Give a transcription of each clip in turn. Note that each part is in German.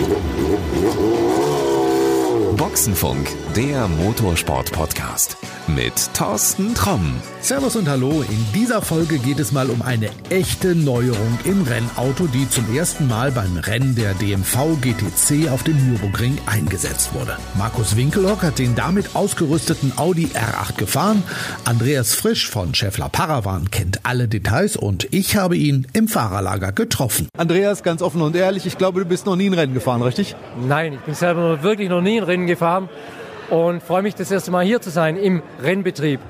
よっよっよっ。Boxenfunk, der Motorsport-Podcast mit Thorsten Tromm. Servus und Hallo. In dieser Folge geht es mal um eine echte Neuerung im Rennauto, die zum ersten Mal beim Rennen der DMV GTC auf dem Nürburgring eingesetzt wurde. Markus Winkelhock hat den damit ausgerüsteten Audi R8 gefahren. Andreas Frisch von Scheffler Paravan kennt alle Details und ich habe ihn im Fahrerlager getroffen. Andreas, ganz offen und ehrlich, ich glaube, du bist noch nie ein Rennen gefahren, richtig? Nein, ich bin selber wirklich noch nie ein Rennen gefahren und freue mich das erste Mal hier zu sein im Rennbetrieb.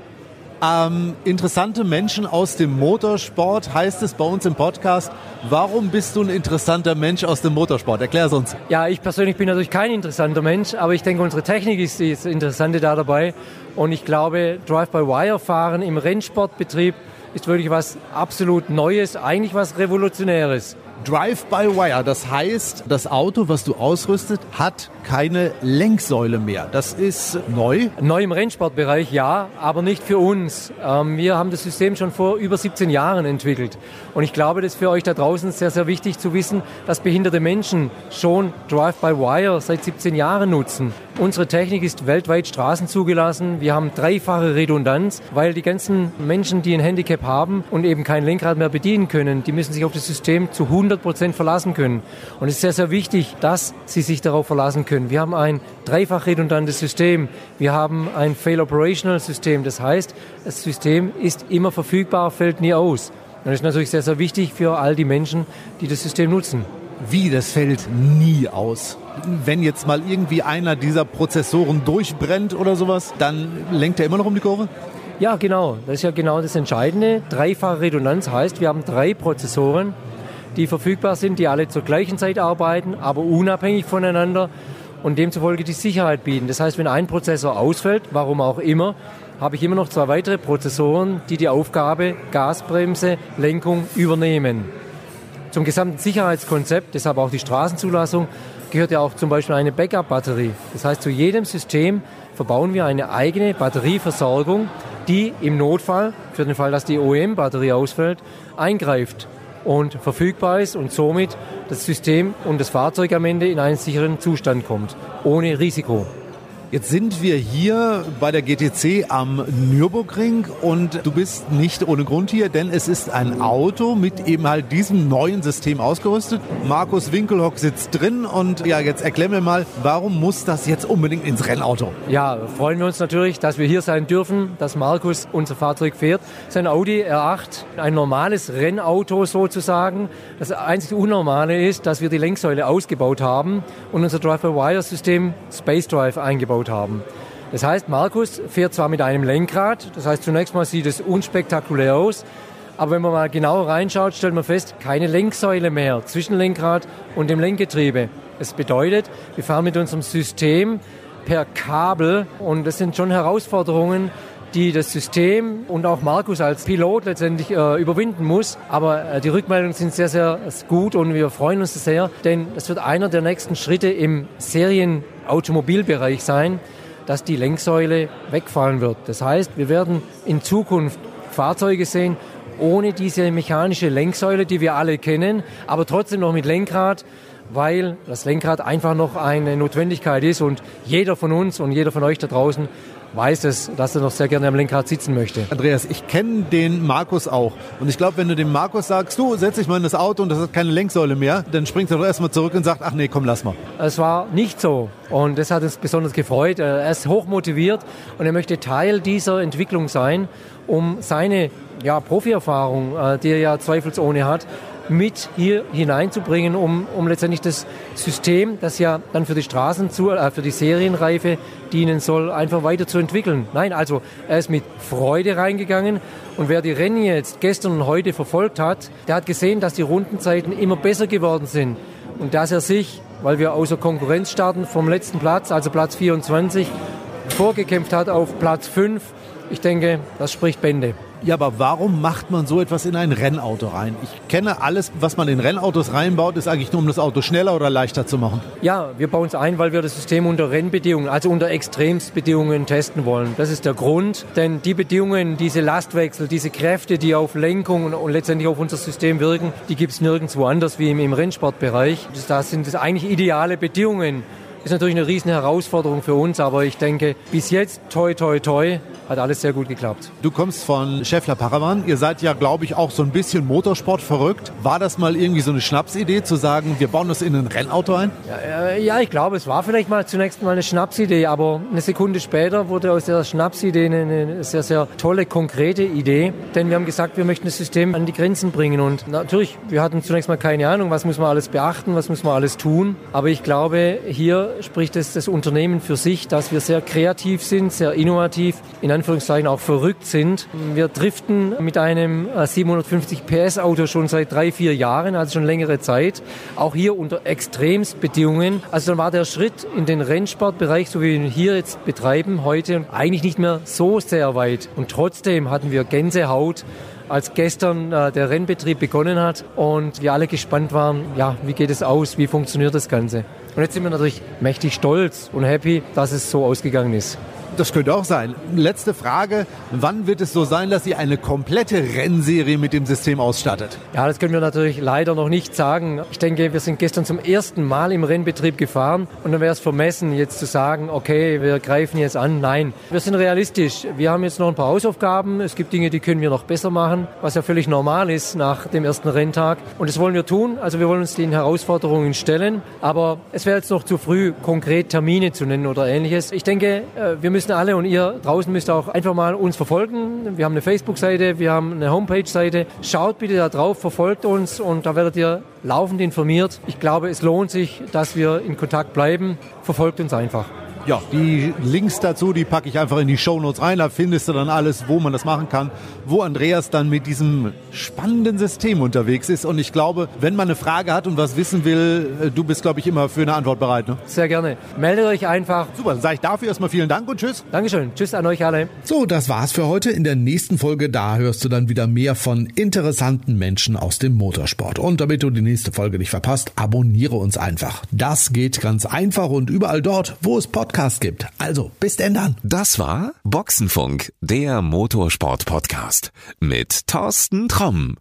Ähm, interessante Menschen aus dem Motorsport heißt es bei uns im Podcast. Warum bist du ein interessanter Mensch aus dem Motorsport? Erklär es uns. Ja, ich persönlich bin natürlich kein interessanter Mensch, aber ich denke, unsere Technik ist das Interessante da dabei. Und ich glaube, Drive-by-Wire-Fahren im Rennsportbetrieb ist wirklich was absolut Neues, eigentlich was Revolutionäres. Drive-by-Wire, das heißt, das Auto, was du ausrüstet, hat keine Lenksäule mehr. Das ist neu. Neu im Rennsportbereich, ja, aber nicht für uns. Ähm, wir haben das System schon vor über 17 Jahren entwickelt. Und ich glaube, das ist für euch da draußen sehr, sehr wichtig zu wissen, dass behinderte Menschen schon Drive-by-Wire seit 17 Jahren nutzen. Unsere Technik ist weltweit straßenzugelassen. Wir haben dreifache Redundanz, weil die ganzen Menschen, die ein Handicap haben und eben kein Lenkrad mehr bedienen können, die müssen sich auf das System zu 100 Prozent verlassen können. Und es ist sehr, sehr wichtig, dass sie sich darauf verlassen können. Wir haben ein dreifach redundantes System. Wir haben ein Fail Operational System. Das heißt, das System ist immer verfügbar, fällt nie aus. Und das ist natürlich sehr, sehr wichtig für all die Menschen, die das System nutzen. Wie, das fällt nie aus? Wenn jetzt mal irgendwie einer dieser Prozessoren durchbrennt oder sowas, dann lenkt er immer noch um die Kurve? Ja, genau. Das ist ja genau das Entscheidende. Dreifache Redundanz heißt, wir haben drei Prozessoren, die verfügbar sind, die alle zur gleichen Zeit arbeiten, aber unabhängig voneinander und demzufolge die Sicherheit bieten. Das heißt, wenn ein Prozessor ausfällt, warum auch immer, habe ich immer noch zwei weitere Prozessoren, die die Aufgabe Gasbremse, Lenkung übernehmen. Zum gesamten Sicherheitskonzept, deshalb auch die Straßenzulassung, gehört ja auch zum Beispiel eine Backup-Batterie. Das heißt, zu jedem System verbauen wir eine eigene Batterieversorgung, die im Notfall, für den Fall, dass die OEM-Batterie ausfällt, eingreift und verfügbar ist und somit das System und das Fahrzeug am Ende in einen sicheren Zustand kommt, ohne Risiko. Jetzt sind wir hier bei der GTC am Nürburgring und du bist nicht ohne Grund hier, denn es ist ein Auto mit eben halt diesem neuen System ausgerüstet. Markus Winkelhock sitzt drin und ja, jetzt erklär mir mal, warum muss das jetzt unbedingt ins Rennauto? Ja, freuen wir uns natürlich, dass wir hier sein dürfen, dass Markus unser Fahrzeug fährt. Sein Audi R8, ein normales Rennauto sozusagen. Das einzige Unnormale ist, dass wir die Lenksäule ausgebaut haben und unser Drive-by-Wire-System Space Drive eingebaut haben. Das heißt, Markus fährt zwar mit einem Lenkrad, das heißt, zunächst mal sieht es unspektakulär aus, aber wenn man mal genauer reinschaut, stellt man fest, keine Lenksäule mehr zwischen Lenkrad und dem Lenkgetriebe. Es bedeutet, wir fahren mit unserem System per Kabel und das sind schon Herausforderungen, die das System und auch Markus als Pilot letztendlich äh, überwinden muss. Aber äh, die Rückmeldungen sind sehr, sehr gut und wir freuen uns sehr, denn das wird einer der nächsten Schritte im Serienautomobilbereich sein, dass die Lenksäule wegfallen wird. Das heißt, wir werden in Zukunft Fahrzeuge sehen, ohne diese mechanische Lenksäule, die wir alle kennen, aber trotzdem noch mit Lenkrad, weil das Lenkrad einfach noch eine Notwendigkeit ist und jeder von uns und jeder von euch da draußen weiß es, dass er noch sehr gerne am Lenkrad sitzen möchte. Andreas, ich kenne den Markus auch. Und ich glaube, wenn du dem Markus sagst, du setz dich mal in das Auto und das hat keine Lenksäule mehr, dann springt er doch erstmal zurück und sagt, ach nee, komm, lass mal. Es war nicht so. Und das hat uns besonders gefreut. Er ist hochmotiviert und er möchte Teil dieser Entwicklung sein, um seine ja, Profierfahrung, äh, die er ja zweifelsohne hat, mit hier hineinzubringen, um, um letztendlich das System, das ja dann für die Straßen zu, äh, für die Serienreife dienen soll, einfach weiterzuentwickeln. Nein, also er ist mit Freude reingegangen und wer die Rennen jetzt gestern und heute verfolgt hat, der hat gesehen, dass die Rundenzeiten immer besser geworden sind und dass er sich, weil wir außer Konkurrenz starten, vom letzten Platz, also Platz 24, vorgekämpft hat auf Platz 5. Ich denke, das spricht Bände. Ja, aber warum macht man so etwas in ein Rennauto rein? Ich kenne alles, was man in Rennautos reinbaut, ist eigentlich nur, um das Auto schneller oder leichter zu machen. Ja, wir bauen es ein, weil wir das System unter Rennbedingungen, also unter Extremsbedingungen testen wollen. Das ist der Grund, denn die Bedingungen, diese Lastwechsel, diese Kräfte, die auf Lenkung und letztendlich auf unser System wirken, die gibt es nirgendwo anders wie im, im Rennsportbereich. Das sind das eigentlich ideale Bedingungen ist natürlich eine riesen Herausforderung für uns, aber ich denke, bis jetzt, toi, toi, toi, hat alles sehr gut geklappt. Du kommst von Scheffler Paravan. Ihr seid ja, glaube ich, auch so ein bisschen Motorsport verrückt. War das mal irgendwie so eine Schnapsidee, zu sagen, wir bauen das in ein Rennauto ein? Ja, äh, ja, ich glaube, es war vielleicht mal zunächst mal eine Schnapsidee, aber eine Sekunde später wurde aus der Schnapsidee eine sehr, sehr tolle, konkrete Idee. Denn wir haben gesagt, wir möchten das System an die Grenzen bringen. Und natürlich, wir hatten zunächst mal keine Ahnung, was muss man alles beachten, was muss man alles tun. Aber ich glaube, hier spricht es das Unternehmen für sich, dass wir sehr kreativ sind, sehr innovativ, in Anführungszeichen auch verrückt sind. Wir driften mit einem 750 äh, PS Auto schon seit drei, vier Jahren, also schon längere Zeit. Auch hier unter Extremsbedingungen. Also dann war der Schritt in den Rennsportbereich, so wie wir ihn hier jetzt betreiben, heute eigentlich nicht mehr so sehr weit. Und trotzdem hatten wir Gänsehaut, als gestern äh, der Rennbetrieb begonnen hat und wir alle gespannt waren, ja, wie geht es aus, wie funktioniert das Ganze. Und jetzt sind wir natürlich mächtig stolz und happy, dass es so ausgegangen ist. Das könnte auch sein. Letzte Frage. Wann wird es so sein, dass ihr eine komplette Rennserie mit dem System ausstattet? Ja, das können wir natürlich leider noch nicht sagen. Ich denke, wir sind gestern zum ersten Mal im Rennbetrieb gefahren und dann wäre es vermessen, jetzt zu sagen, okay, wir greifen jetzt an. Nein, wir sind realistisch. Wir haben jetzt noch ein paar Hausaufgaben. Es gibt Dinge, die können wir noch besser machen, was ja völlig normal ist nach dem ersten Renntag. Und das wollen wir tun. Also wir wollen uns den Herausforderungen stellen. Aber es wäre jetzt noch zu früh, konkret Termine zu nennen oder ähnliches. Ich denke, äh, wir müssen müssen alle und ihr draußen müsst auch einfach mal uns verfolgen. Wir haben eine Facebook-Seite, wir haben eine Homepage-Seite. Schaut bitte da drauf, verfolgt uns und da werdet ihr laufend informiert. Ich glaube, es lohnt sich, dass wir in Kontakt bleiben. Verfolgt uns einfach. Ja, die Links dazu, die packe ich einfach in die Shownotes rein. Da findest du dann alles, wo man das machen kann, wo Andreas dann mit diesem spannenden System unterwegs ist. Und ich glaube, wenn man eine Frage hat und was wissen will, äh, du bist, glaube ich, immer für eine Antwort bereit. Ne? Sehr gerne. Meldet euch einfach. Super, dann sage ich dafür erstmal vielen Dank und tschüss. Dankeschön. Tschüss an euch alle. So, das war's für heute. In der nächsten Folge, da hörst du dann wieder mehr von interessanten Menschen aus dem Motorsport. Und damit du die nächste Folge nicht verpasst, abonniere uns einfach. Das geht ganz einfach und überall dort, wo es Podcasts Podcast gibt. Also, bis denn dann. Das war Boxenfunk, der Motorsport-Podcast mit Thorsten Tromm.